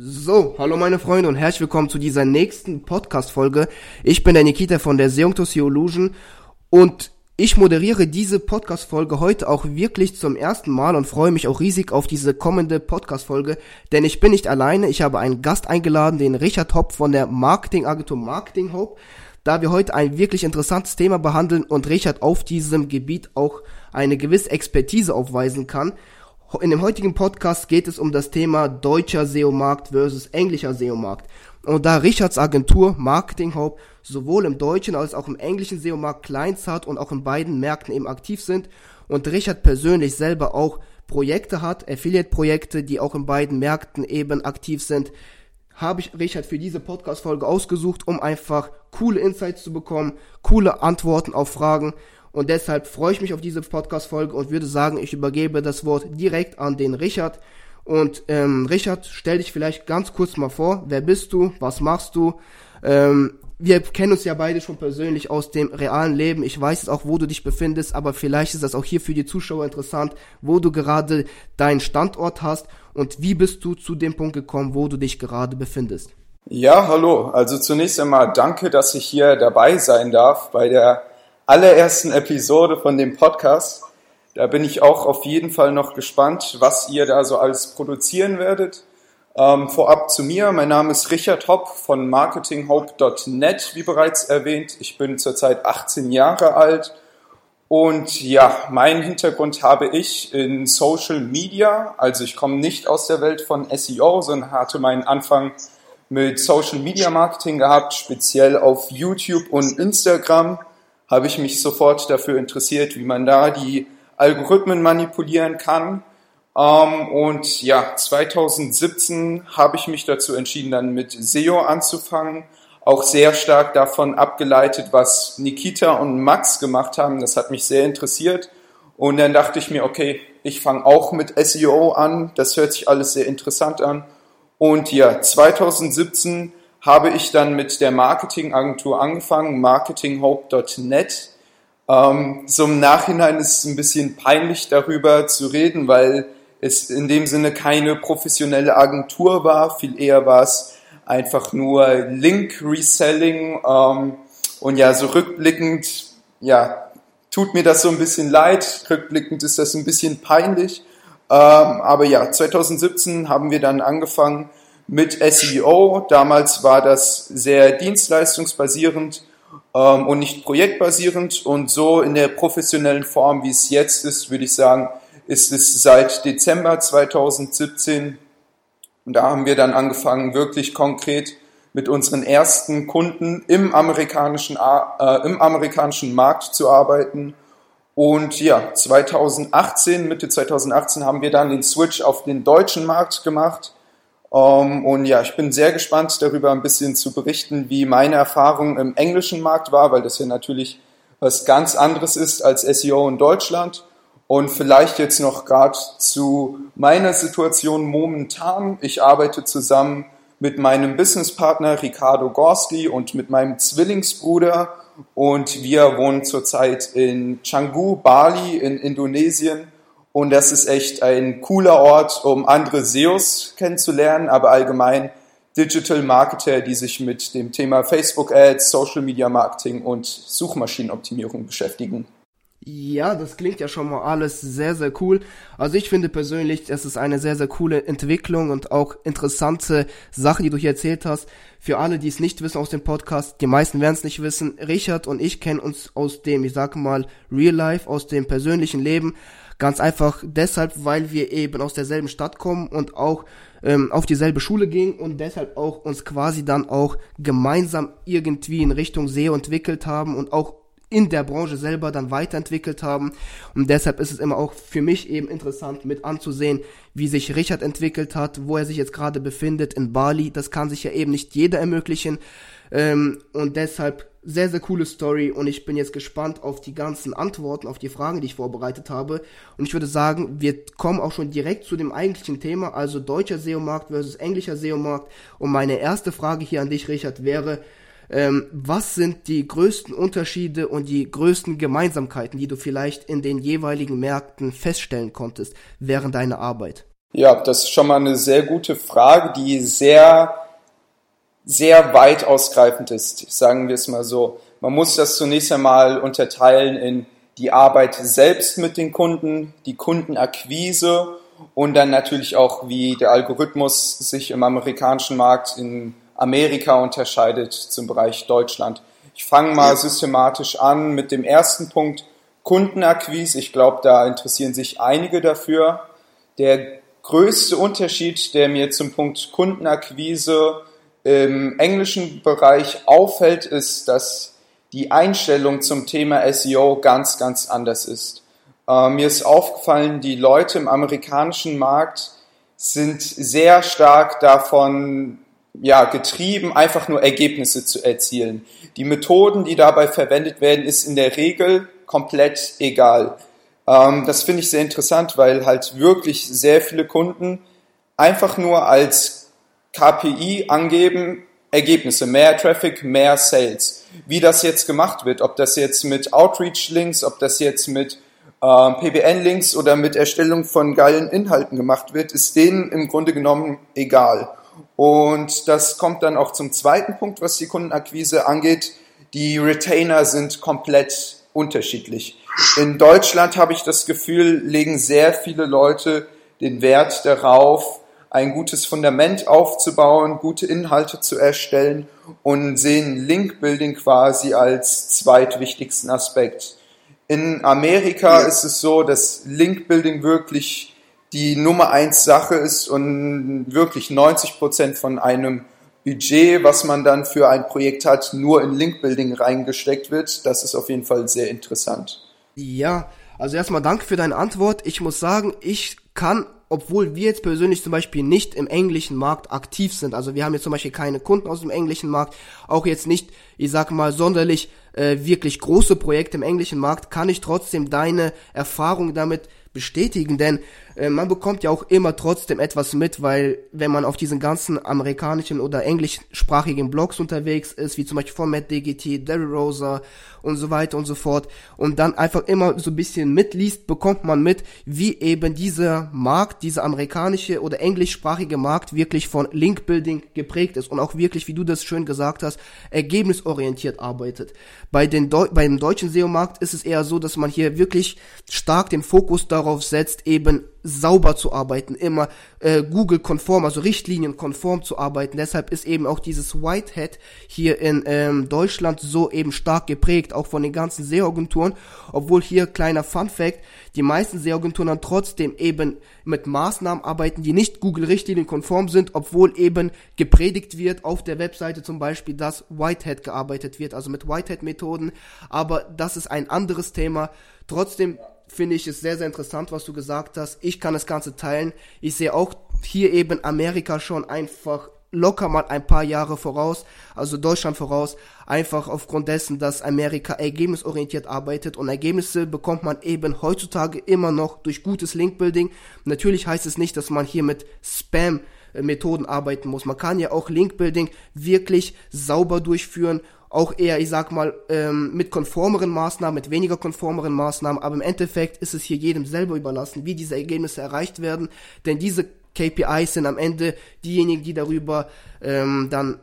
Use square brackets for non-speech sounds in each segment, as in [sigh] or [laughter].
So, hallo meine Freunde und herzlich willkommen zu dieser nächsten Podcast-Folge. Ich bin der Nikita von der Seungtos Illusion und ich moderiere diese Podcast-Folge heute auch wirklich zum ersten Mal und freue mich auch riesig auf diese kommende Podcast-Folge, denn ich bin nicht alleine, ich habe einen Gast eingeladen, den Richard Hopp von der Marketingagentur Marketing Hope, da wir heute ein wirklich interessantes Thema behandeln und Richard auf diesem Gebiet auch eine gewisse Expertise aufweisen kann. In dem heutigen Podcast geht es um das Thema deutscher SEO-Markt versus englischer SEO-Markt. Und da Richards Agentur Marketing Hope sowohl im deutschen als auch im englischen SEO-Markt Clients hat und auch in beiden Märkten eben aktiv sind und Richard persönlich selber auch Projekte hat, Affiliate-Projekte, die auch in beiden Märkten eben aktiv sind, habe ich Richard für diese Podcast-Folge ausgesucht, um einfach coole Insights zu bekommen, coole Antworten auf Fragen und deshalb freue ich mich auf diese Podcast-Folge und würde sagen, ich übergebe das Wort direkt an den Richard. Und ähm, Richard, stell dich vielleicht ganz kurz mal vor. Wer bist du? Was machst du? Ähm, wir kennen uns ja beide schon persönlich aus dem realen Leben. Ich weiß jetzt auch, wo du dich befindest, aber vielleicht ist das auch hier für die Zuschauer interessant, wo du gerade deinen Standort hast und wie bist du zu dem Punkt gekommen, wo du dich gerade befindest. Ja, hallo. Also zunächst einmal danke, dass ich hier dabei sein darf bei der allerersten Episode von dem Podcast. Da bin ich auch auf jeden Fall noch gespannt, was ihr da so alles produzieren werdet. Ähm, vorab zu mir, mein Name ist Richard Hopp von marketinghope.net, wie bereits erwähnt. Ich bin zurzeit 18 Jahre alt und ja, meinen Hintergrund habe ich in Social Media. Also ich komme nicht aus der Welt von SEO, sondern hatte meinen Anfang mit Social Media Marketing gehabt, speziell auf YouTube und Instagram habe ich mich sofort dafür interessiert, wie man da die Algorithmen manipulieren kann. Ähm, und ja, 2017 habe ich mich dazu entschieden, dann mit SEO anzufangen. Auch sehr stark davon abgeleitet, was Nikita und Max gemacht haben. Das hat mich sehr interessiert. Und dann dachte ich mir, okay, ich fange auch mit SEO an. Das hört sich alles sehr interessant an. Und ja, 2017 habe ich dann mit der Marketingagentur angefangen, marketinghope.net. Ähm, so im Nachhinein ist es ein bisschen peinlich darüber zu reden, weil es in dem Sinne keine professionelle Agentur war, viel eher war es einfach nur Link-Reselling. Ähm, und ja, so rückblickend, ja, tut mir das so ein bisschen leid, rückblickend ist das ein bisschen peinlich, ähm, aber ja, 2017 haben wir dann angefangen, mit SEO. Damals war das sehr dienstleistungsbasierend ähm, und nicht projektbasierend. Und so in der professionellen Form, wie es jetzt ist, würde ich sagen, ist es seit Dezember 2017. Und da haben wir dann angefangen, wirklich konkret mit unseren ersten Kunden im amerikanischen, äh, im amerikanischen Markt zu arbeiten. Und ja, 2018, Mitte 2018 haben wir dann den Switch auf den deutschen Markt gemacht um, ähm, und ja, ich bin sehr gespannt darüber ein bisschen zu berichten, wie meine Erfahrung im englischen Markt war, weil das ja natürlich was ganz anderes ist als SEO in Deutschland. Und vielleicht jetzt noch gerade zu meiner Situation momentan. Ich arbeite zusammen mit meinem Businesspartner Ricardo Gorski und mit meinem Zwillingsbruder und wir wohnen zurzeit in Canggu, Bali in Indonesien und das ist echt ein cooler Ort, um andere SEOs kennenzulernen, aber allgemein Digital Marketer, die sich mit dem Thema Facebook Ads, Social Media Marketing und Suchmaschinenoptimierung beschäftigen. Ja, das klingt ja schon mal alles sehr, sehr cool. Also ich finde persönlich, es ist eine sehr, sehr coole Entwicklung und auch interessante Sache, die du hier erzählt hast. Für alle, die es nicht wissen aus dem Podcast, die meisten werden es nicht wissen, Richard und ich kennen uns aus dem, ich sage mal, Real Life, aus dem persönlichen Leben. Ganz einfach deshalb, weil wir eben aus derselben Stadt kommen und auch ähm, auf dieselbe Schule gingen und deshalb auch uns quasi dann auch gemeinsam irgendwie in Richtung SEO entwickelt haben und auch in der Branche selber dann weiterentwickelt haben. Und deshalb ist es immer auch für mich eben interessant mit anzusehen, wie sich Richard entwickelt hat, wo er sich jetzt gerade befindet in Bali. Das kann sich ja eben nicht jeder ermöglichen. Ähm, und deshalb sehr, sehr coole Story und ich bin jetzt gespannt auf die ganzen Antworten, auf die Fragen, die ich vorbereitet habe. Und ich würde sagen, wir kommen auch schon direkt zu dem eigentlichen Thema, also deutscher SEO-Markt versus englischer SEO-Markt. Und meine erste Frage hier an dich, Richard, wäre, ähm, was sind die größten Unterschiede und die größten Gemeinsamkeiten, die du vielleicht in den jeweiligen Märkten feststellen konntest während deiner Arbeit? Ja, das ist schon mal eine sehr gute Frage, die sehr, sehr weit ausgreifend ist, sagen wir es mal so. Man muss das zunächst einmal unterteilen in die Arbeit selbst mit den Kunden, die Kundenakquise und dann natürlich auch, wie der Algorithmus sich im amerikanischen Markt in Amerika unterscheidet zum Bereich Deutschland. Ich fange mal systematisch an mit dem ersten Punkt Kundenakquise. Ich glaube, da interessieren sich einige dafür. Der größte Unterschied, der mir zum Punkt Kundenakquise im englischen Bereich auffällt, ist, dass die Einstellung zum Thema SEO ganz, ganz anders ist. Äh, mir ist aufgefallen, die Leute im amerikanischen Markt sind sehr stark davon ja, getrieben, einfach nur Ergebnisse zu erzielen. Die Methoden, die dabei verwendet werden, ist in der Regel komplett egal. Ähm, das finde ich sehr interessant, weil halt wirklich sehr viele Kunden einfach nur als KPI angeben, Ergebnisse, mehr Traffic, mehr Sales. Wie das jetzt gemacht wird, ob das jetzt mit Outreach-Links, ob das jetzt mit äh, PBN-Links oder mit Erstellung von geilen Inhalten gemacht wird, ist denen im Grunde genommen egal. Und das kommt dann auch zum zweiten Punkt, was die Kundenakquise angeht. Die Retainer sind komplett unterschiedlich. In Deutschland habe ich das Gefühl, legen sehr viele Leute den Wert darauf, ein gutes Fundament aufzubauen, gute Inhalte zu erstellen und sehen Link-Building quasi als zweitwichtigsten Aspekt. In Amerika ist es so, dass Link-Building wirklich die Nummer eins Sache ist und wirklich 90 Prozent von einem Budget, was man dann für ein Projekt hat, nur in Link-Building reingesteckt wird. Das ist auf jeden Fall sehr interessant. Ja, also erstmal danke für deine Antwort. Ich muss sagen, ich kann obwohl wir jetzt persönlich zum Beispiel nicht im englischen Markt aktiv sind, also wir haben jetzt zum Beispiel keine Kunden aus dem englischen Markt, auch jetzt nicht, ich sag mal, sonderlich äh, wirklich große Projekte im englischen Markt, kann ich trotzdem deine Erfahrung damit bestätigen, denn äh, man bekommt ja auch immer trotzdem etwas mit, weil wenn man auf diesen ganzen amerikanischen oder englischsprachigen Blogs unterwegs ist, wie zum Beispiel von Matt DGT, Daryl Rosa und so weiter und so fort, und dann einfach immer so ein bisschen mitliest, bekommt man mit, wie eben dieser Markt, dieser amerikanische oder englischsprachige Markt wirklich von Link-Building geprägt ist und auch wirklich, wie du das schön gesagt hast, ergebnisorientiert arbeitet. Bei, den Deu bei dem deutschen SEO-Markt ist es eher so, dass man hier wirklich stark den Fokus darauf setzt, eben sauber zu arbeiten, immer äh, Google-konform, also Richtlinien-konform zu arbeiten. Deshalb ist eben auch dieses Whitehead hier in ähm, Deutschland so eben stark geprägt, auch von den ganzen SEO-Agenturen. Obwohl hier kleiner Fun-Fact, die meisten SEO-Agenturen dann trotzdem eben mit Maßnahmen arbeiten, die nicht Google-Richtlinien konform sind, obwohl eben gepredigt wird auf der Webseite zum Beispiel, dass Whitehead gearbeitet wird, also mit Whitehead-Methoden. Aber das ist ein anderes Thema. Trotzdem finde ich es sehr, sehr interessant, was du gesagt hast. Ich kann das Ganze teilen. Ich sehe auch hier eben Amerika schon einfach locker mal ein paar Jahre voraus, also Deutschland voraus, einfach aufgrund dessen, dass Amerika ergebnisorientiert arbeitet und Ergebnisse bekommt man eben heutzutage immer noch durch gutes Linkbuilding. Natürlich heißt es nicht, dass man hier mit Spam Methoden arbeiten muss. Man kann ja auch Linkbuilding wirklich sauber durchführen auch eher, ich sag mal, ähm, mit konformeren Maßnahmen, mit weniger konformeren Maßnahmen, aber im Endeffekt ist es hier jedem selber überlassen, wie diese Ergebnisse erreicht werden, denn diese KPIs sind am Ende diejenigen, die darüber ähm, dann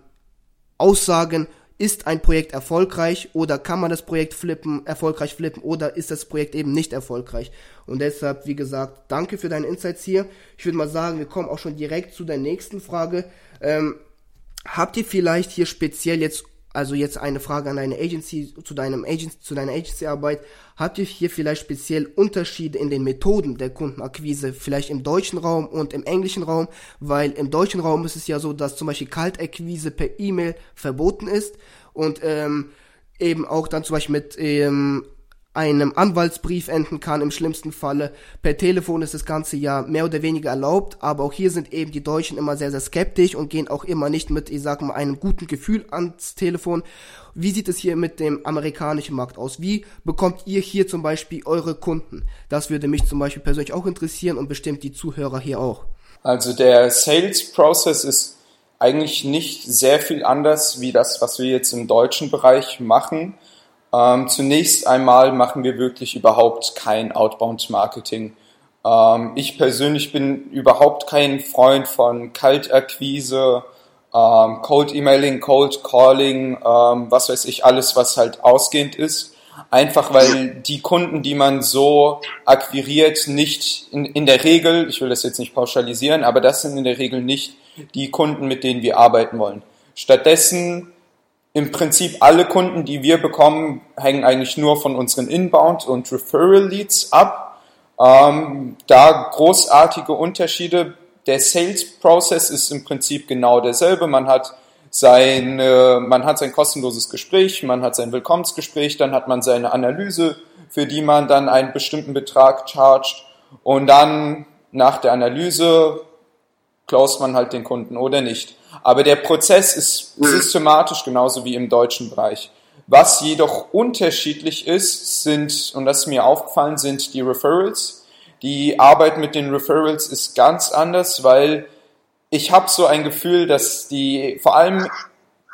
aussagen, ist ein Projekt erfolgreich oder kann man das Projekt flippen, erfolgreich flippen oder ist das Projekt eben nicht erfolgreich. Und deshalb, wie gesagt, danke für deine Insights hier. Ich würde mal sagen, wir kommen auch schon direkt zu der nächsten Frage. Ähm, habt ihr vielleicht hier speziell jetzt also jetzt eine Frage an deine Agency, zu deinem Agency, zu deiner Agency-Arbeit. Habt ihr hier vielleicht speziell Unterschiede in den Methoden der Kundenakquise, vielleicht im deutschen Raum und im englischen Raum? Weil im deutschen Raum ist es ja so, dass zum Beispiel Kaltakquise per E-Mail verboten ist und ähm, eben auch dann zum Beispiel mit ähm, einem Anwaltsbrief enden kann im schlimmsten Falle. Per Telefon ist das Ganze ja mehr oder weniger erlaubt, aber auch hier sind eben die Deutschen immer sehr, sehr skeptisch und gehen auch immer nicht mit, ich sag mal, einem guten Gefühl ans Telefon. Wie sieht es hier mit dem amerikanischen Markt aus? Wie bekommt ihr hier zum Beispiel eure Kunden? Das würde mich zum Beispiel persönlich auch interessieren und bestimmt die Zuhörer hier auch. Also der Sales Process ist eigentlich nicht sehr viel anders wie das, was wir jetzt im deutschen Bereich machen. Ähm, zunächst einmal machen wir wirklich überhaupt kein Outbound-Marketing. Ähm, ich persönlich bin überhaupt kein Freund von Kaltakquise, ähm, Cold Emailing, Cold Calling, ähm, was weiß ich, alles, was halt ausgehend ist. Einfach weil die Kunden, die man so akquiriert, nicht in, in der Regel, ich will das jetzt nicht pauschalisieren, aber das sind in der Regel nicht die Kunden, mit denen wir arbeiten wollen. Stattdessen im Prinzip alle Kunden, die wir bekommen, hängen eigentlich nur von unseren Inbound und Referral Leads ab. Ähm, da großartige Unterschiede. Der Sales Process ist im Prinzip genau derselbe. Man hat sein, man hat sein kostenloses Gespräch, man hat sein Willkommensgespräch, dann hat man seine Analyse, für die man dann einen bestimmten Betrag chargt und dann nach der Analyse closed man halt den Kunden oder nicht. Aber der Prozess ist systematisch genauso wie im deutschen Bereich. Was jedoch unterschiedlich ist, sind, und das ist mir aufgefallen, sind die Referrals. Die Arbeit mit den Referrals ist ganz anders, weil ich habe so ein Gefühl, dass die vor allem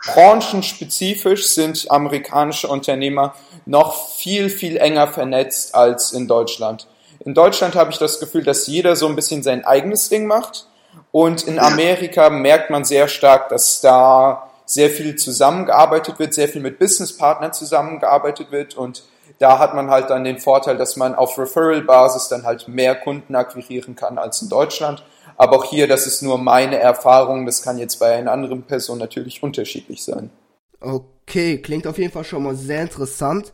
branchenspezifisch sind amerikanische Unternehmer noch viel, viel enger vernetzt als in Deutschland. In Deutschland habe ich das Gefühl, dass jeder so ein bisschen sein eigenes Ding macht und in Amerika merkt man sehr stark, dass da sehr viel zusammengearbeitet wird, sehr viel mit Businesspartnern zusammengearbeitet wird und da hat man halt dann den Vorteil, dass man auf Referral-Basis dann halt mehr Kunden akquirieren kann als in Deutschland. Aber auch hier, das ist nur meine Erfahrung, das kann jetzt bei einer anderen Person natürlich unterschiedlich sein. Okay, klingt auf jeden Fall schon mal sehr interessant.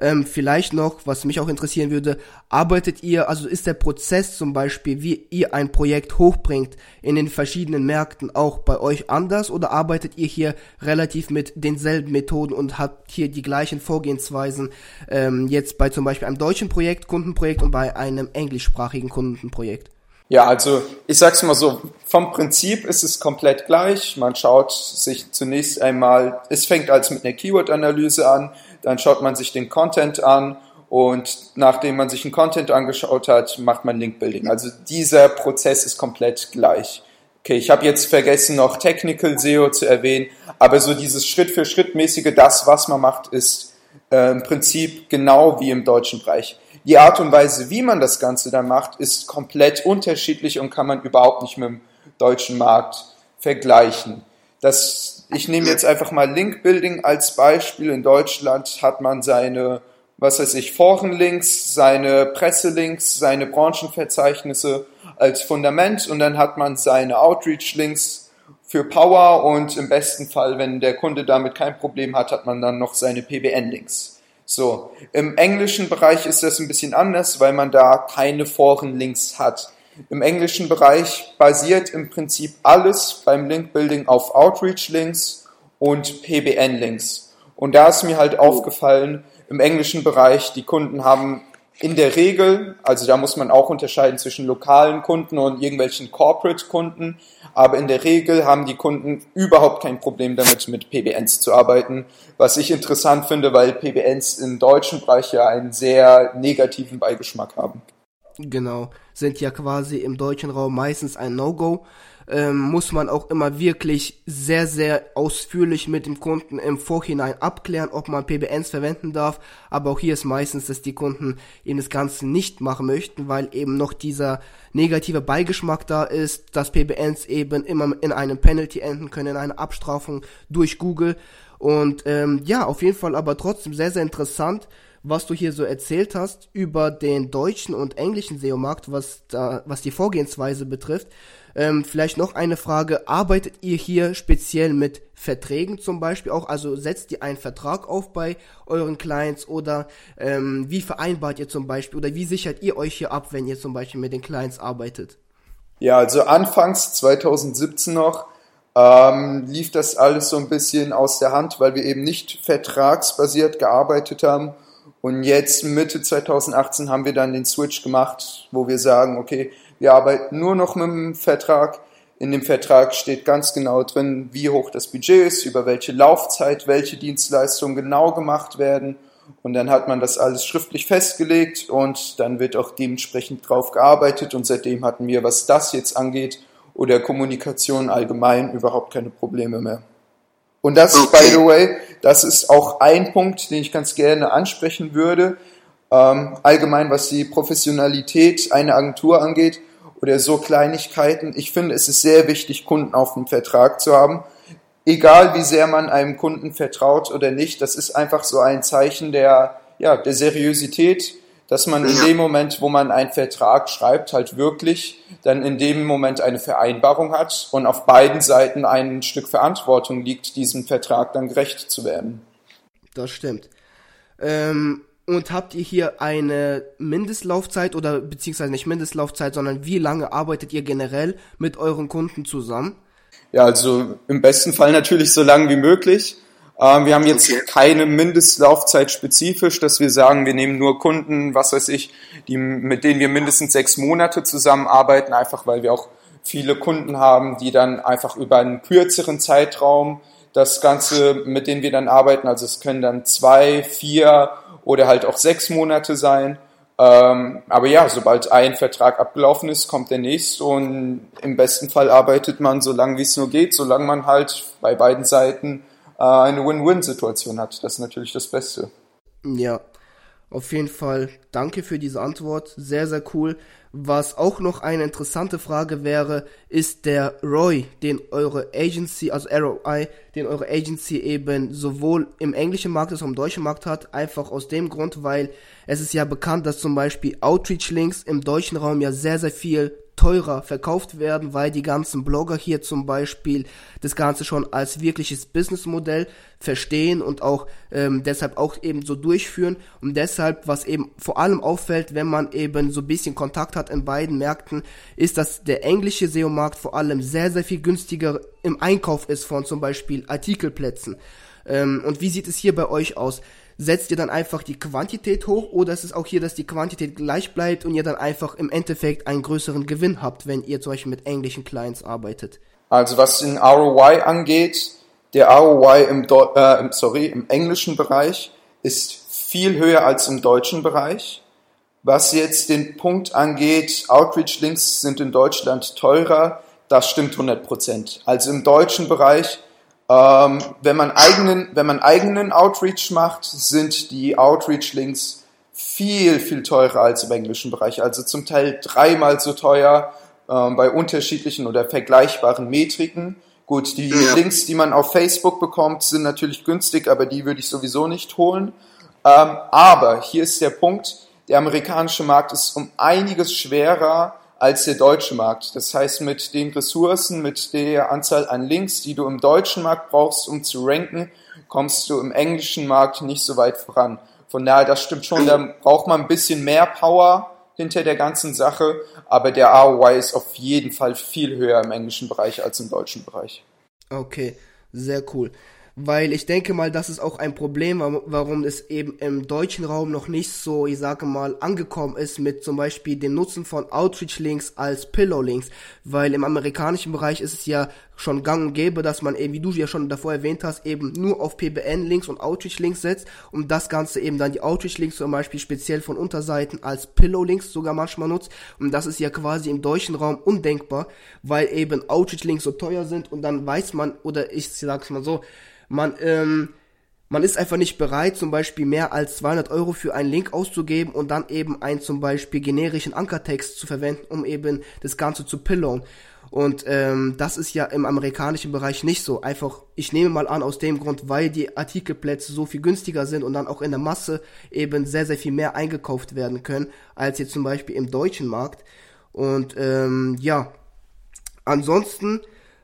Ähm, vielleicht noch, was mich auch interessieren würde, arbeitet ihr, also ist der Prozess zum Beispiel, wie ihr ein Projekt hochbringt in den verschiedenen Märkten auch bei euch anders oder arbeitet ihr hier relativ mit denselben Methoden und habt hier die gleichen Vorgehensweisen ähm, jetzt bei zum Beispiel einem deutschen Projekt, Kundenprojekt und bei einem englischsprachigen Kundenprojekt? Ja, also ich sag's mal so, vom Prinzip ist es komplett gleich. Man schaut sich zunächst einmal, es fängt als mit einer Keyword-Analyse an, dann schaut man sich den Content an und nachdem man sich den Content angeschaut hat, macht man Link-Building. Also dieser Prozess ist komplett gleich. Okay, ich habe jetzt vergessen, noch Technical SEO zu erwähnen, aber so dieses Schritt-für-Schritt-mäßige, das, was man macht, ist äh, im Prinzip genau wie im deutschen Bereich. Die Art und Weise, wie man das Ganze dann macht, ist komplett unterschiedlich und kann man überhaupt nicht mit dem deutschen Markt vergleichen. Das, ich nehme jetzt einfach mal Link Building als Beispiel. In Deutschland hat man seine, was weiß ich, Forenlinks, seine Presselinks, seine Branchenverzeichnisse als Fundament und dann hat man seine Outreach-Links für Power und im besten Fall, wenn der Kunde damit kein Problem hat, hat man dann noch seine PBN-Links. So, im englischen Bereich ist das ein bisschen anders, weil man da keine Forenlinks hat. Im englischen Bereich basiert im Prinzip alles beim Link-Building auf Outreach-Links und PBN-Links. Und da ist mir halt aufgefallen, im englischen Bereich, die Kunden haben in der Regel, also da muss man auch unterscheiden zwischen lokalen Kunden und irgendwelchen Corporate-Kunden, aber in der Regel haben die Kunden überhaupt kein Problem damit, mit PBNs zu arbeiten, was ich interessant finde, weil PBNs im deutschen Bereich ja einen sehr negativen Beigeschmack haben. Genau, sind ja quasi im deutschen Raum meistens ein No-Go ähm, muss man auch immer wirklich sehr, sehr ausführlich mit dem Kunden im Vorhinein abklären, ob man PBNs verwenden darf. Aber auch hier ist meistens, dass die Kunden eben das Ganze nicht machen möchten, weil eben noch dieser negative Beigeschmack da ist, dass PBNs eben immer in einem Penalty enden können, in einer Abstrafung durch Google. Und ähm, ja, auf jeden Fall aber trotzdem sehr, sehr interessant was du hier so erzählt hast über den deutschen und englischen SEO-Markt, was da, was die Vorgehensweise betrifft. Ähm, vielleicht noch eine Frage. Arbeitet ihr hier speziell mit Verträgen zum Beispiel auch? Also setzt ihr einen Vertrag auf bei euren Clients oder ähm, wie vereinbart ihr zum Beispiel oder wie sichert ihr euch hier ab, wenn ihr zum Beispiel mit den Clients arbeitet? Ja, also anfangs 2017 noch ähm, lief das alles so ein bisschen aus der Hand, weil wir eben nicht vertragsbasiert gearbeitet haben. Und jetzt Mitte 2018 haben wir dann den Switch gemacht, wo wir sagen, okay, wir arbeiten nur noch mit dem Vertrag. In dem Vertrag steht ganz genau drin, wie hoch das Budget ist, über welche Laufzeit, welche Dienstleistungen genau gemacht werden. Und dann hat man das alles schriftlich festgelegt und dann wird auch dementsprechend drauf gearbeitet. Und seitdem hatten wir, was das jetzt angeht oder Kommunikation allgemein, überhaupt keine Probleme mehr. Und das, okay. by the way, das ist auch ein Punkt, den ich ganz gerne ansprechen würde. ähm, allgemein was die Professionalität einer Agentur angeht oder so Kleinigkeiten. Ich finde, es ist sehr wichtig, Kunden auf dem Vertrag zu haben. Egal wie sehr man einem Kunden vertraut oder nicht, das ist einfach so ein Zeichen der, ja, der Seriosität, dass man in dem Moment, wo man einen Vertrag schreibt, halt wirklich dann in dem Moment eine Vereinbarung hat und auf beiden Seiten ein Stück Verantwortung liegt, diesem Vertrag dann gerecht zu werden. Das stimmt. Ähm, und habt ihr hier eine Mindestlaufzeit oder beziehungsweise nicht Mindestlaufzeit, sondern wie lange arbeitet ihr generell mit euren Kunden zusammen? Ja, also im besten Fall natürlich so lange wie möglich. Ähm, wir haben jetzt okay. keine Mindestlaufzeit spezifisch, dass wir sagen, wir nehmen nur Kunden, was weiß ich, die, mit denen wir mindestens sechs Monate zusammenarbeiten, einfach weil wir auch viele Kunden haben, die dann einfach über einen kürzeren Zeitraum das Ganze, mit denen wir dann arbeiten, also es können dann zwei, vier oder halt auch sechs Monate sein. Ähm, aber ja, sobald ein Vertrag abgelaufen ist, kommt der nächste und im besten Fall arbeitet man so lange wie es nur geht, solange man halt bei beiden Seiten eine Win-Win-Situation hat. Das ist natürlich das Beste. Ja, auf jeden Fall danke für diese Antwort. Sehr, sehr cool. Was auch noch eine interessante Frage wäre, ist der ROI, den eure Agency, also ROI, den eure Agency eben sowohl im englischen Markt als auch im deutschen Markt hat. Einfach aus dem Grund, weil es ist ja bekannt, dass zum Beispiel Outreach-Links im deutschen Raum ja sehr, sehr viel teurer verkauft werden, weil die ganzen Blogger hier zum Beispiel das Ganze schon als wirkliches Businessmodell verstehen und auch ähm, deshalb auch eben so durchführen. Und deshalb, was eben vor allem auffällt, wenn man eben so ein bisschen Kontakt hat in beiden Märkten, ist, dass der englische SEO-Markt vor allem sehr, sehr viel günstiger im Einkauf ist von zum Beispiel Artikelplätzen. Ähm, und wie sieht es hier bei euch aus? Setzt ihr dann einfach die Quantität hoch oder ist es auch hier, dass die Quantität gleich bleibt und ihr dann einfach im Endeffekt einen größeren Gewinn habt, wenn ihr zum Beispiel mit englischen Clients arbeitet? Also was den ROI angeht, der ROI im, äh, sorry, im englischen Bereich ist viel höher als im deutschen Bereich. Was jetzt den Punkt angeht, Outreach-Links sind in Deutschland teurer, das stimmt 100 Prozent. Also im deutschen Bereich ähm, wenn, man eigenen, wenn man eigenen Outreach macht, sind die Outreach-Links viel, viel teurer als im englischen Bereich. Also zum Teil dreimal so teuer ähm, bei unterschiedlichen oder vergleichbaren Metriken. Gut, die ja. Links, die man auf Facebook bekommt, sind natürlich günstig, aber die würde ich sowieso nicht holen. Ähm, aber hier ist der Punkt, der amerikanische Markt ist um einiges schwerer als der deutsche Markt. Das heißt, mit den Ressourcen, mit der Anzahl an Links, die du im deutschen Markt brauchst, um zu ranken, kommst du im englischen Markt nicht so weit voran. Von daher, das stimmt schon, da braucht man ein bisschen mehr Power hinter der ganzen Sache, aber der ROI ist auf jeden Fall viel höher im englischen Bereich als im deutschen Bereich. Okay, sehr cool weil ich denke mal, das ist auch ein Problem, warum es eben im deutschen Raum noch nicht so, ich sage mal, angekommen ist mit zum Beispiel dem Nutzen von Outreach-Links als Pillow-Links, weil im amerikanischen Bereich ist es ja schon gang und gäbe, dass man eben, wie du ja schon davor erwähnt hast, eben nur auf PBN-Links und Outreach-Links setzt und das Ganze eben dann die Outreach-Links zum Beispiel speziell von Unterseiten als Pillow-Links sogar manchmal nutzt und das ist ja quasi im deutschen Raum undenkbar, weil eben Outreach-Links so teuer sind und dann weiß man, oder ich sag's mal so, man, ähm, man ist einfach nicht bereit, zum Beispiel mehr als 200 Euro für einen Link auszugeben und dann eben einen zum Beispiel generischen Ankertext zu verwenden, um eben das Ganze zu pillowen. Und ähm, das ist ja im amerikanischen Bereich nicht so. Einfach, ich nehme mal an, aus dem Grund, weil die Artikelplätze so viel günstiger sind und dann auch in der Masse eben sehr, sehr viel mehr eingekauft werden können, als jetzt zum Beispiel im deutschen Markt. Und ähm, ja, ansonsten,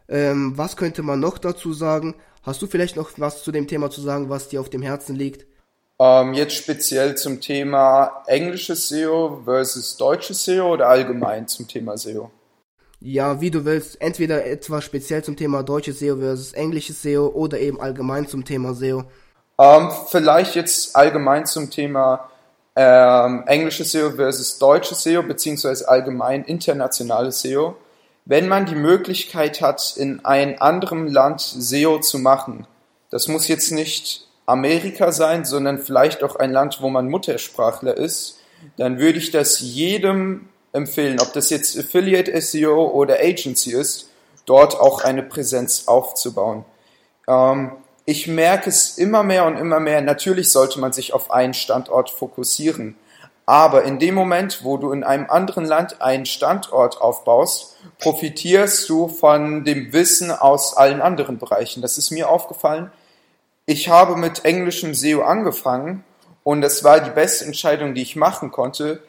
ähm, was könnte man noch dazu sagen? Hast du vielleicht noch was zu dem Thema zu sagen, was dir auf dem Herzen liegt? Ähm, jetzt speziell zum Thema englisches SEO versus deutsches SEO oder allgemein zum Thema SEO? Ja, wie du willst. Entweder etwas speziell zum Thema deutsches SEO versus englisches SEO oder eben allgemein zum Thema SEO. Ähm, vielleicht jetzt allgemein zum Thema ähm, englisches SEO versus deutsches SEO, beziehungsweise allgemein internationales SEO wenn man die Möglichkeit hat, in einem anderen Land SEO zu machen, das muss jetzt nicht Amerika sein, sondern vielleicht auch ein Land, wo man Muttersprachler ist, dann würde ich das jedem empfehlen, ob das jetzt Affiliate SEO oder Agency ist, dort auch eine Präsenz aufzubauen. Ähm, ich merke es immer mehr und immer mehr, natürlich sollte man sich auf einen Standort fokussieren, Aber in dem Moment, wo du in einem anderen Land einen Standort aufbaust, profitierst du von dem Wissen aus allen anderen Bereichen. Das ist mir aufgefallen. Ich habe mit englischem SEO angefangen und das war die beste Entscheidung, die ich machen konnte,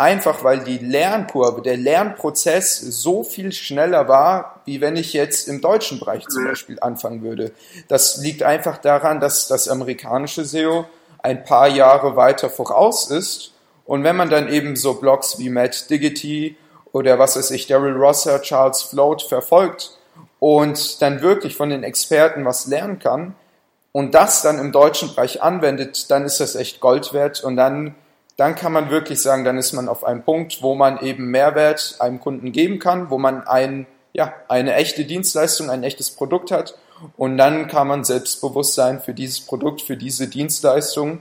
einfach weil die Lernkurve, der Lernprozess so viel schneller war, wie wenn ich jetzt im deutschen Bereich zum Beispiel anfangen würde. Das liegt einfach daran, dass das amerikanische SEO ein paar Jahre weiter voraus ist und wenn man dann eben so Blogs wie Matt Diggity oder was weiß ich, Daryl Rosser, Charles Float verfolgt und dann wirklich von den Experten was lernen kann und das dann im deutschen Bereich anwendet, dann ist das echt Gold wert und dann, dann kann man wirklich sagen, dann ist man auf einem Punkt, wo man eben Mehrwert einem Kunden geben kann, wo man ein, ja, eine echte Dienstleistung, ein echtes Produkt hat und dann kann man selbstbewusst sein für dieses Produkt, für diese Dienstleistung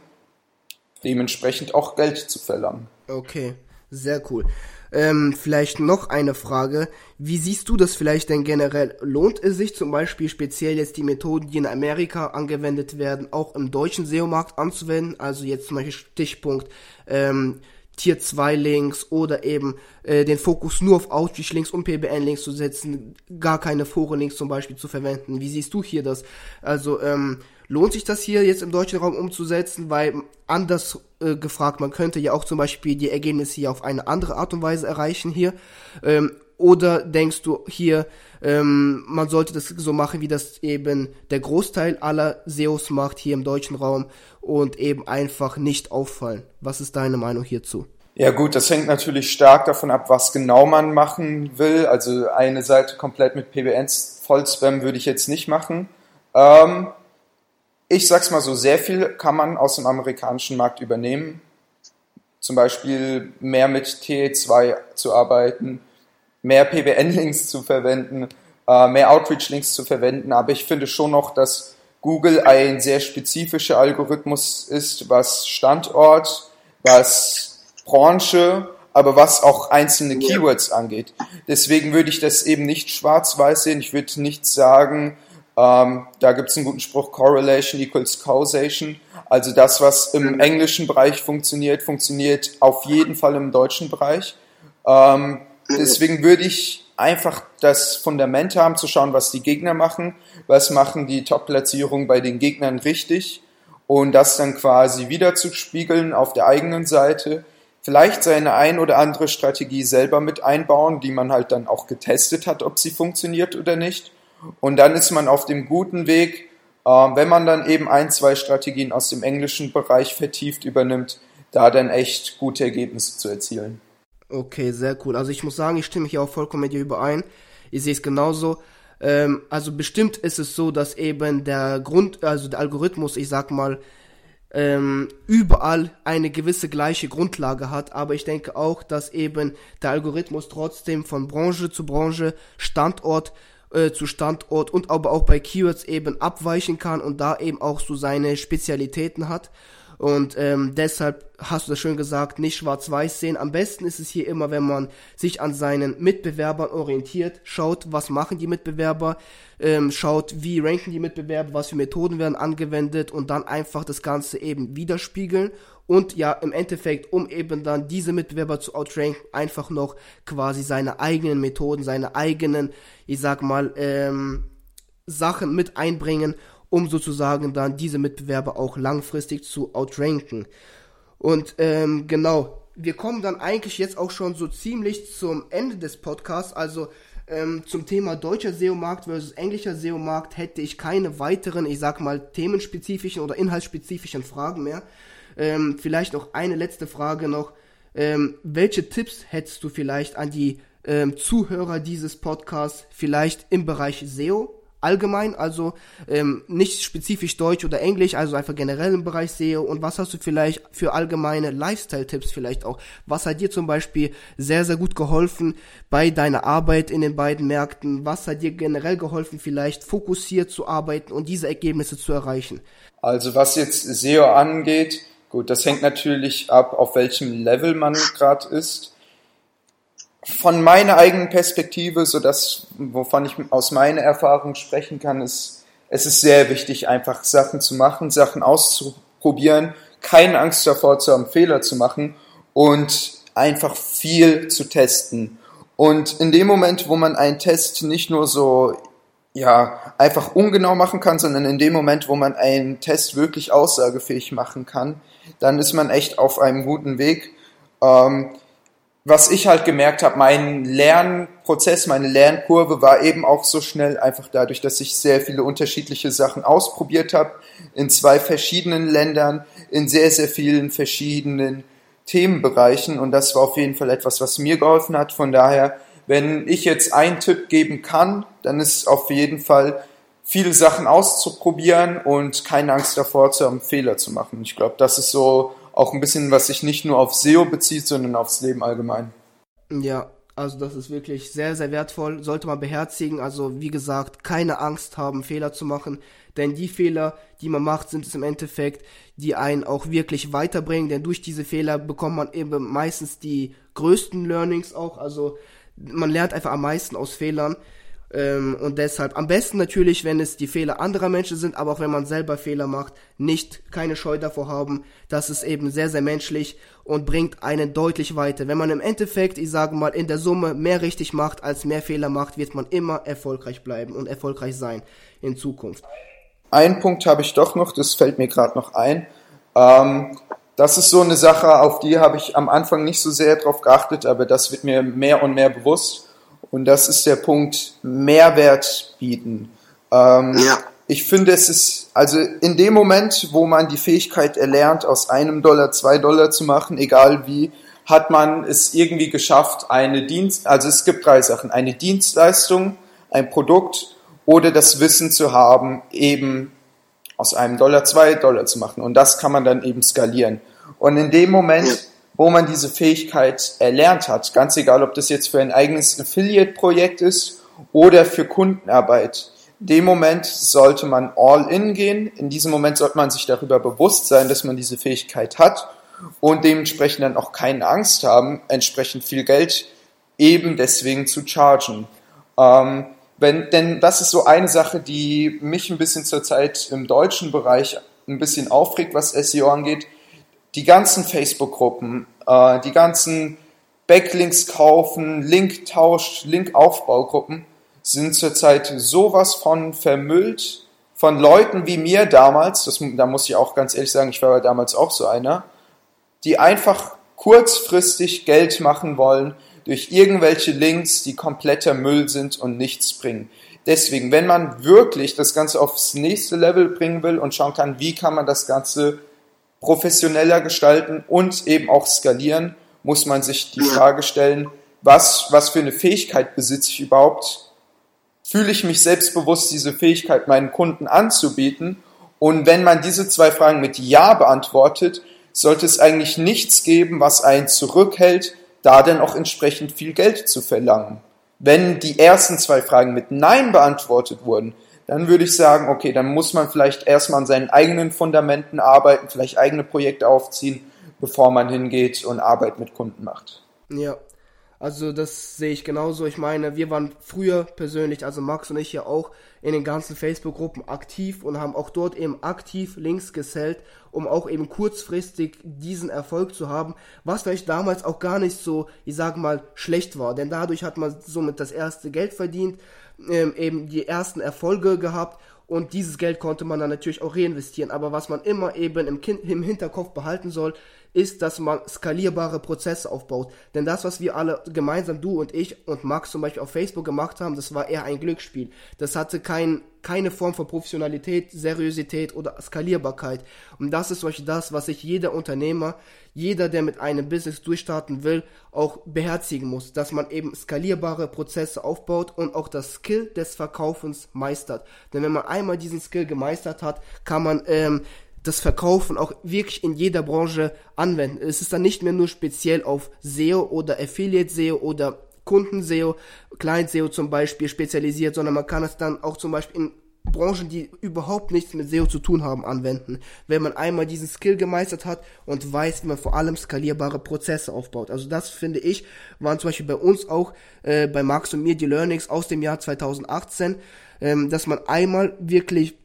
dementsprechend auch Geld zu verlangen. Okay, sehr cool. Ähm, vielleicht noch eine Frage. Wie siehst du das vielleicht denn generell? Lohnt es sich zum Beispiel speziell jetzt die Methoden, die in Amerika angewendet werden, auch im deutschen SEO-Markt anzuwenden? Also jetzt zum Beispiel Stichpunkt ähm, Tier 2 Links oder eben äh, den Fokus nur auf Outreach Links und PBN Links zu setzen, gar keine Foren Links zum Beispiel zu verwenden. Wie siehst du hier das? Also ähm, lohnt sich das hier jetzt im deutschen Raum umzusetzen, weil anders äh, gefragt, man könnte ja auch zum Beispiel die Ergebnisse hier auf eine andere Art und Weise erreichen hier. Ähm, oder denkst du hier, ähm, man sollte das so machen, wie das eben der Großteil aller SEOs macht hier im deutschen Raum und eben einfach nicht auffallen? Was ist deine Meinung hierzu? Ja gut, das hängt natürlich stark davon ab, was genau man machen will. Also eine Seite komplett mit PBNs Vollspam würde ich jetzt nicht machen. Ähm, ich sag's mal so, sehr viel kann man aus dem amerikanischen Markt übernehmen. Zum Beispiel mehr mit TE2 zu arbeiten, mehr PBN-Links zu verwenden, äh, mehr Outreach-Links zu verwenden. Aber ich finde schon noch, dass Google ein sehr spezifischer Algorithmus ist, was Standort, was Branche, aber was auch einzelne Keywords angeht. Deswegen würde ich das eben nicht schwarz-weiß sehen. Ich würde nicht sagen, ähm, da gibt es einen guten Spruch, Correlation equals Causation. Also das, was im englischen Bereich funktioniert, funktioniert auf jeden Fall im deutschen Bereich. Ähm, deswegen würde ich einfach das Fundament haben, zu schauen, was die Gegner machen, was machen die Top-Platzierungen bei den Gegnern richtig und das dann quasi wieder zu spiegeln auf der eigenen Seite. Vielleicht seine ein oder andere Strategie selber mit einbauen, die man halt dann auch getestet hat, ob sie funktioniert oder nicht und dann ist man auf dem guten Weg, äh, wenn man dann eben ein, zwei Strategien aus dem englischen Bereich vertieft übernimmt, da dann echt gute Ergebnisse zu erzielen. Okay, sehr cool. Also ich muss sagen, ich stimme hier auch vollkommen mit dir überein. Ich sehe es genauso. Ähm, also bestimmt ist es so, dass eben der Grund, also der Algorithmus, ich sag mal, ähm, überall eine gewisse gleiche Grundlage hat, aber ich denke auch, dass eben der Algorithmus trotzdem von Branche zu Branche, Standort äh, zu Standort und aber auch bei Keywords eben abweichen kann und da eben auch so seine Spezialitäten hat. Und ähm, deshalb hast du das schön gesagt, nicht schwarz-weiß sehen. Am besten ist es hier immer, wenn man sich an seinen Mitbewerbern orientiert, schaut, was machen die Mitbewerber, ähm, schaut, wie ranken die Mitbewerber, was für Methoden werden angewendet und dann einfach das Ganze eben widerspiegeln und ja im Endeffekt, um eben dann diese Mitbewerber zu outranken, einfach noch quasi seine eigenen Methoden, seine eigenen, ich sag mal, ähm, Sachen mit einbringen, um sozusagen dann diese Mitbewerber auch langfristig zu outranken. Und ähm, genau, wir kommen dann eigentlich jetzt auch schon so ziemlich zum Ende des Podcasts. Also ähm, zum Thema deutscher SEO-Markt versus englischer SEO-Markt hätte ich keine weiteren, ich sag mal, themenspezifischen oder inhaltsspezifischen Fragen mehr. Ähm, vielleicht noch eine letzte Frage noch. Ähm, welche Tipps hättest du vielleicht an die ähm, Zuhörer dieses Podcasts vielleicht im Bereich SEO allgemein, also ähm, nicht spezifisch Deutsch oder Englisch, also einfach generell im Bereich SEO und was hast du vielleicht für allgemeine Lifestyle-Tipps vielleicht auch? Was hat dir zum Beispiel sehr, sehr gut geholfen bei deiner Arbeit in den beiden Märkten? Was hat dir generell geholfen, vielleicht fokussiert zu arbeiten und diese Ergebnisse zu erreichen? Also was jetzt SEO angeht, Gut, das hängt natürlich ab, auf welchem Level man gerade ist. Von meiner eigenen Perspektive, so dass, wovon ich aus meiner Erfahrung sprechen kann, ist, es ist sehr wichtig, einfach Sachen zu machen, Sachen auszuprobieren, keine Angst davor zu haben, Fehler zu machen und einfach viel zu testen. Und in dem Moment, wo man einen Test nicht nur so ja, einfach ungenau machen kann, sondern in dem Moment, wo man einen Test wirklich aussagefähig machen kann, dann ist man echt auf einem guten Weg. Ähm, was ich halt gemerkt habe, mein Lernprozess, meine Lernkurve war eben auch so schnell, einfach dadurch, dass ich sehr viele unterschiedliche Sachen ausprobiert habe, in zwei verschiedenen Ländern, in sehr, sehr vielen verschiedenen Themenbereichen. Und das war auf jeden Fall etwas, was mir geholfen hat. Von daher, wenn ich jetzt einen Tipp geben kann, dann ist auf jeden Fall viele Sachen auszuprobieren und keine Angst davor zu haben, Fehler zu machen. Ich glaube, das ist so auch ein bisschen, was sich nicht nur auf SEO bezieht, sondern aufs Leben allgemein. Ja, also das ist wirklich sehr, sehr wertvoll, sollte man beherzigen. Also wie gesagt, keine Angst haben, Fehler zu machen, denn die Fehler, die man macht, sind es im Endeffekt, die einen auch wirklich weiterbringen, denn durch diese Fehler bekommt man eben meistens die größten Learnings auch. Also man lernt einfach am meisten aus Fehlern. Ähm, und deshalb am besten natürlich, wenn es die Fehler anderer Menschen sind, aber auch wenn man selber Fehler macht, nicht keine Scheu davor haben. Das ist eben sehr, sehr menschlich und bringt einen deutlich weiter. Wenn man im Endeffekt, ich sage mal, in der Summe mehr richtig macht als mehr Fehler macht, wird man immer erfolgreich bleiben und erfolgreich sein in Zukunft. Ein Punkt habe ich doch noch, das fällt mir gerade noch ein. Ähm, das ist so eine Sache, auf die habe ich am Anfang nicht so sehr drauf geachtet, aber das wird mir mehr und mehr bewusst und das ist der Punkt Mehrwert bieten. Ähm, ja. Ich finde, es ist, also in dem Moment, wo man die Fähigkeit erlernt, aus einem Dollar zwei Dollar zu machen, egal wie, hat man es irgendwie geschafft, eine Dienst, also es gibt drei Sachen, eine Dienstleistung, ein Produkt oder das Wissen zu haben, eben aus einem Dollar zwei Dollar zu machen. Und das kann man dann eben skalieren. Und in dem Moment, wo man diese Fähigkeit erlernt hat. Ganz egal, ob das jetzt für ein eigenes Affiliate-Projekt ist oder für Kundenarbeit. In dem Moment sollte man all in gehen. In diesem Moment sollte man sich darüber bewusst sein, dass man diese Fähigkeit hat und dementsprechend dann auch keine Angst haben, entsprechend viel Geld eben deswegen zu chargen. Ähm, wenn, denn das ist so eine Sache, die mich ein bisschen zurzeit im deutschen Bereich ein bisschen aufregt, was SEO angeht die ganzen Facebook-Gruppen, äh, die ganzen Backlinks kaufen, Link-Tausch, Link-Aufbaugruppen sind zurzeit sowas von vermüllt von Leuten wie mir damals, das, da muss ich auch ganz ehrlich sagen, ich war damals auch so einer, die einfach kurzfristig Geld machen wollen durch irgendwelche Links, die kompletter Müll sind und nichts bringen. Deswegen, wenn man wirklich das Ganze aufs nächste Level bringen will und schauen kann, wie kann man das Ganze professioneller gestalten und eben auch skalieren, muss man sich die Frage stellen, was, was für eine Fähigkeit besitze ich überhaupt? Fühle ich mich selbstbewusst, diese Fähigkeit meinen Kunden anzubieten? Und wenn man diese zwei Fragen mit Ja beantwortet, sollte es eigentlich nichts geben, was einen zurückhält, da dann auch entsprechend viel Geld zu verlangen. Wenn die ersten zwei Fragen mit Nein beantwortet wurden, dann würde ich sagen, okay, dann muss man vielleicht erstmal an seinen eigenen Fundamenten arbeiten, vielleicht eigene Projekte aufziehen, bevor man hingeht und Arbeit mit Kunden macht. Ja, also das sehe ich genauso. Ich meine, wir waren früher persönlich, also Max und ich ja auch in den ganzen Facebook-Gruppen aktiv und haben auch dort eben aktiv Links gesellt, um auch eben kurzfristig diesen Erfolg zu haben, was vielleicht damals auch gar nicht so, ich sag mal, schlecht war. Denn dadurch hat man somit das erste Geld verdient, ähm, eben die ersten Erfolge gehabt und dieses Geld konnte man dann natürlich auch reinvestieren. Aber was man immer eben im, kind, im Hinterkopf behalten soll, ist, dass man skalierbare Prozesse aufbaut. Denn das, was wir alle gemeinsam, du und ich und Max zum Beispiel auf Facebook gemacht haben, das war eher ein Glücksspiel. Das hatte kein, keine Form von Professionalität, Seriosität oder Skalierbarkeit. Und das ist solch das, was sich jeder Unternehmer, jeder, der mit einem Business durchstarten will, auch beherzigen muss, dass man eben skalierbare Prozesse aufbaut und auch das Skill des Verkaufens meistert. Denn wenn man einmal diesen Skill gemeistert hat, kann man ähm, das Verkaufen auch wirklich in jeder Branche anwenden. Es ist dann nicht mehr nur speziell auf SEO oder Affiliate SEO oder Kunden SEO, Client SEO zum Beispiel spezialisiert, sondern man kann es dann auch zum Beispiel in Branchen, die überhaupt nichts mit SEO zu tun haben, anwenden. Wenn man einmal diesen Skill gemeistert hat und weiß, wie man vor allem skalierbare Prozesse aufbaut. Also das finde ich, waren zum Beispiel bei uns auch, äh, bei Max und mir die Learnings aus dem Jahr 2018, ähm, dass man einmal wirklich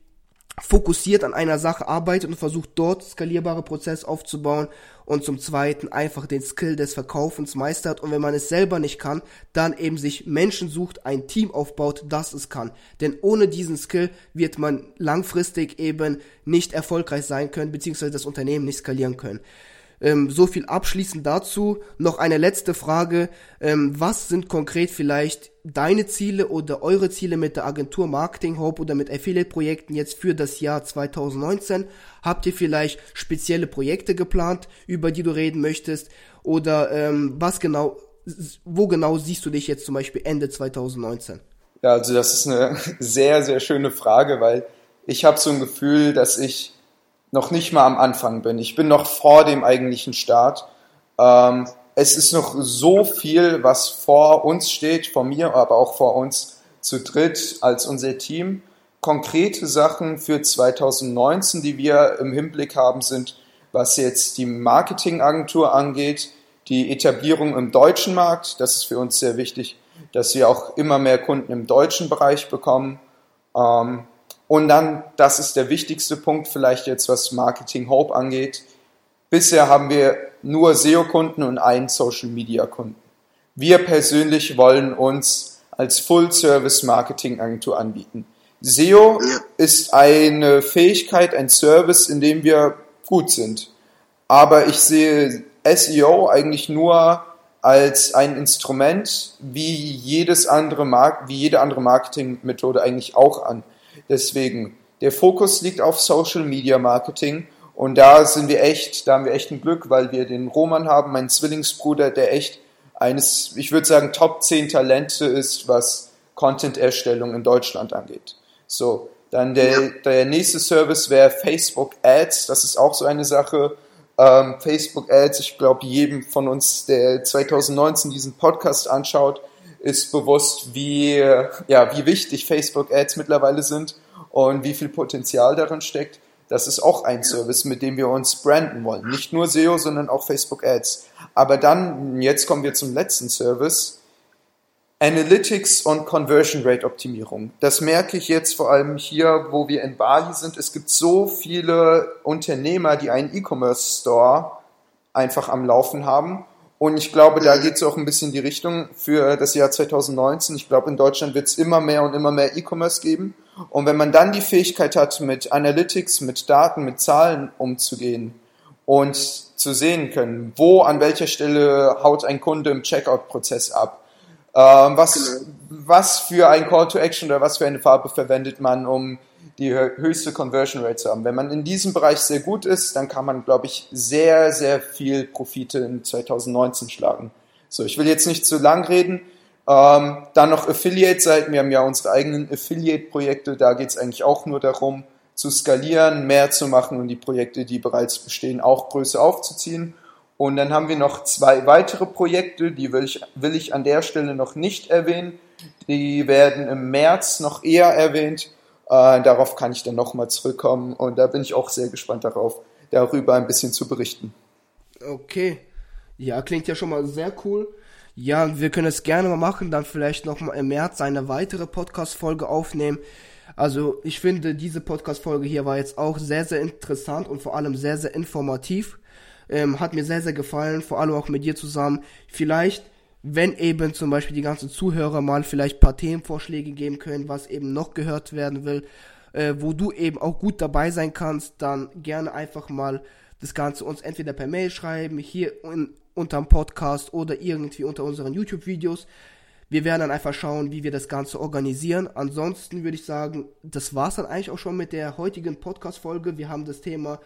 fokussiert an einer Sache arbeitet und versucht dort skalierbare Prozesse aufzubauen und zum zweiten einfach den Skill des Verkaufens meistert und wenn man es selber nicht kann, dann eben sich Menschen sucht, ein Team aufbaut, das es kann. Denn ohne diesen Skill wird man langfristig eben nicht erfolgreich sein können, beziehungsweise das Unternehmen nicht skalieren können. Ähm, so viel abschließend dazu. Noch eine letzte Frage. Ähm, was sind konkret vielleicht deine Ziele oder eure Ziele mit der Agentur Marketing Hope oder mit Affiliate-Projekten jetzt für das Jahr 2019? Habt ihr vielleicht spezielle Projekte geplant, über die du reden möchtest? Oder ähm, was genau, wo genau siehst du dich jetzt zum Beispiel Ende 2019? Ja, also das ist eine [laughs] sehr, sehr schöne Frage, weil ich habe so ein Gefühl, dass ich noch nicht mal am Anfang bin. Ich bin noch vor dem eigentlichen Start. Ähm, es ist noch so viel, was vor uns steht, vor mir, aber auch vor uns zu dritt als unser Team. Konkrete Sachen für 2019, die wir im Hinblick haben, sind, was jetzt die Marketingagentur angeht, die Etablierung im deutschen Markt. Das ist für uns sehr wichtig, dass wir auch immer mehr Kunden im deutschen Bereich bekommen. Ähm, und dann, das ist der wichtigste Punkt, vielleicht jetzt was Marketing Hope angeht. Bisher haben wir nur SEO-Kunden und einen Social-Media-Kunden. Wir persönlich wollen uns als Full-Service-Marketing-Agentur anbieten. SEO ist eine Fähigkeit, ein Service, in dem wir gut sind. Aber ich sehe SEO eigentlich nur als ein Instrument, wie jedes andere Mark wie jede andere Marketingmethode eigentlich auch an. Deswegen, der Fokus liegt auf Social Media Marketing und da sind wir echt, da haben wir echt ein Glück, weil wir den Roman haben, meinen Zwillingsbruder, der echt eines, ich würde sagen, Top 10 Talente ist, was Content-Erstellung in Deutschland angeht. So, dann der, der nächste Service wäre Facebook Ads. Das ist auch so eine Sache. Ähm, Facebook Ads, ich glaube, jedem von uns, der 2019 diesen Podcast anschaut, ist bewusst, wie, ja, wie wichtig Facebook Ads mittlerweile sind und wie viel Potenzial darin steckt. Das ist auch ein Service, mit dem wir uns branden wollen. Nicht nur SEO, sondern auch Facebook Ads. Aber dann, jetzt kommen wir zum letzten Service. Analytics und Conversion Rate Optimierung. Das merke ich jetzt vor allem hier, wo wir in Bali sind. Es gibt so viele Unternehmer, die einen E-Commerce Store einfach am Laufen haben und ich glaube, da geht es auch ein bisschen in die Richtung für das Jahr 2019. Ich glaube, in Deutschland wird es immer mehr und immer mehr E-Commerce geben. Und wenn man dann die Fähigkeit hat, mit Analytics, mit Daten, mit Zahlen umzugehen und zu sehen können, wo an welcher Stelle haut ein Kunde im Checkout-Prozess ab, ähm, was, genau. was für ein Call to Action oder was für eine Farbe verwendet man, um die höchste Conversion Rate zu haben. Wenn man in diesem Bereich sehr gut ist, dann kann man, glaube ich, sehr, sehr viel Profite in 2019 schlagen. So, ich will jetzt nicht zu lang reden. Ähm, dann noch Affiliate-Seiten. Wir haben ja unsere eigenen Affiliate-Projekte. Da geht es eigentlich auch nur darum, zu skalieren, mehr zu machen und die Projekte, die bereits bestehen, auch größer aufzuziehen. Und dann haben wir noch zwei weitere Projekte, die will ich, will ich an der Stelle noch nicht erwähnen. Die werden im März noch eher erwähnt. Äh, darauf kann ich dann nochmal zurückkommen und da bin ich auch sehr gespannt darauf, darüber ein bisschen zu berichten. Okay. Ja, klingt ja schon mal sehr cool. Ja, wir können es gerne mal machen, dann vielleicht noch mal im März eine weitere Podcast-Folge aufnehmen. Also ich finde, diese Podcast-Folge hier war jetzt auch sehr, sehr interessant und vor allem sehr, sehr informativ. Ähm, hat mir sehr, sehr gefallen, vor allem auch mit dir zusammen. Vielleicht wenn eben zum Beispiel die ganzen Zuhörer mal vielleicht paar Themenvorschläge geben können, was eben noch gehört werden will, äh, wo du eben auch gut dabei sein kannst, dann gerne einfach mal das Ganze uns entweder per Mail schreiben, hier in, unterm Podcast oder irgendwie unter unseren YouTube-Videos. Wir werden dann einfach schauen, wie wir das Ganze organisieren. Ansonsten würde ich sagen, das war's dann eigentlich auch schon mit der heutigen Podcast-Folge. Wir haben das Thema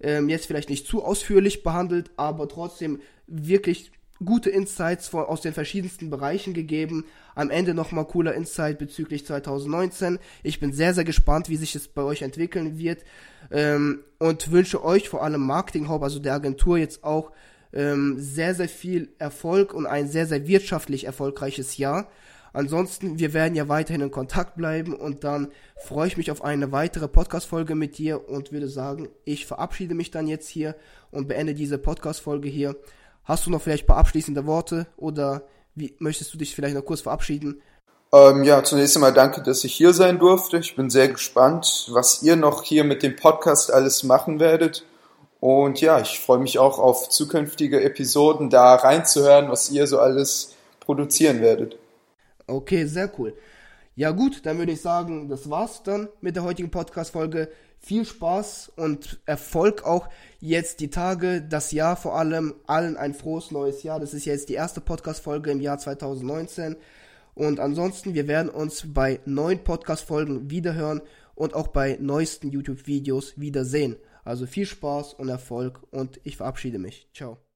ähm, jetzt vielleicht nicht zu ausführlich behandelt, aber trotzdem wirklich gute Insights von, aus den verschiedensten Bereichen gegeben. Am Ende nochmal cooler Insight bezüglich 2019. Ich bin sehr, sehr gespannt, wie sich es bei euch entwickeln wird ähm, und wünsche euch vor allem Marketing Hub, also der Agentur jetzt auch ähm, sehr, sehr viel Erfolg und ein sehr, sehr wirtschaftlich erfolgreiches Jahr. Ansonsten, wir werden ja weiterhin in Kontakt bleiben und dann freue ich mich auf eine weitere Podcast-Folge mit dir und würde sagen, ich verabschiede mich dann jetzt hier und beende diese Podcast-Folge hier. Hast du noch vielleicht ein paar abschließende Worte oder wie möchtest du dich vielleicht noch kurz verabschieden? Ähm, ja, zunächst einmal danke, dass ich hier sein durfte. Ich bin sehr gespannt, was ihr noch hier mit dem Podcast alles machen werdet. Und ja, ich freue mich auch auf zukünftige Episoden, da reinzuhören, was ihr so alles produzieren werdet. Okay, sehr cool. Ja gut, dann würde ich sagen, das war's dann mit der heutigen Podcast-Folge. Viel Spaß und Erfolg auch jetzt die Tage, das Jahr vor allem, allen ein frohes neues Jahr. Das ist jetzt die erste Podcast-Folge im Jahr 2019. Und ansonsten, wir werden uns bei neuen Podcast-Folgen wiederhören und auch bei neuesten YouTube-Videos wiedersehen. Also viel Spaß und Erfolg und ich verabschiede mich. Ciao.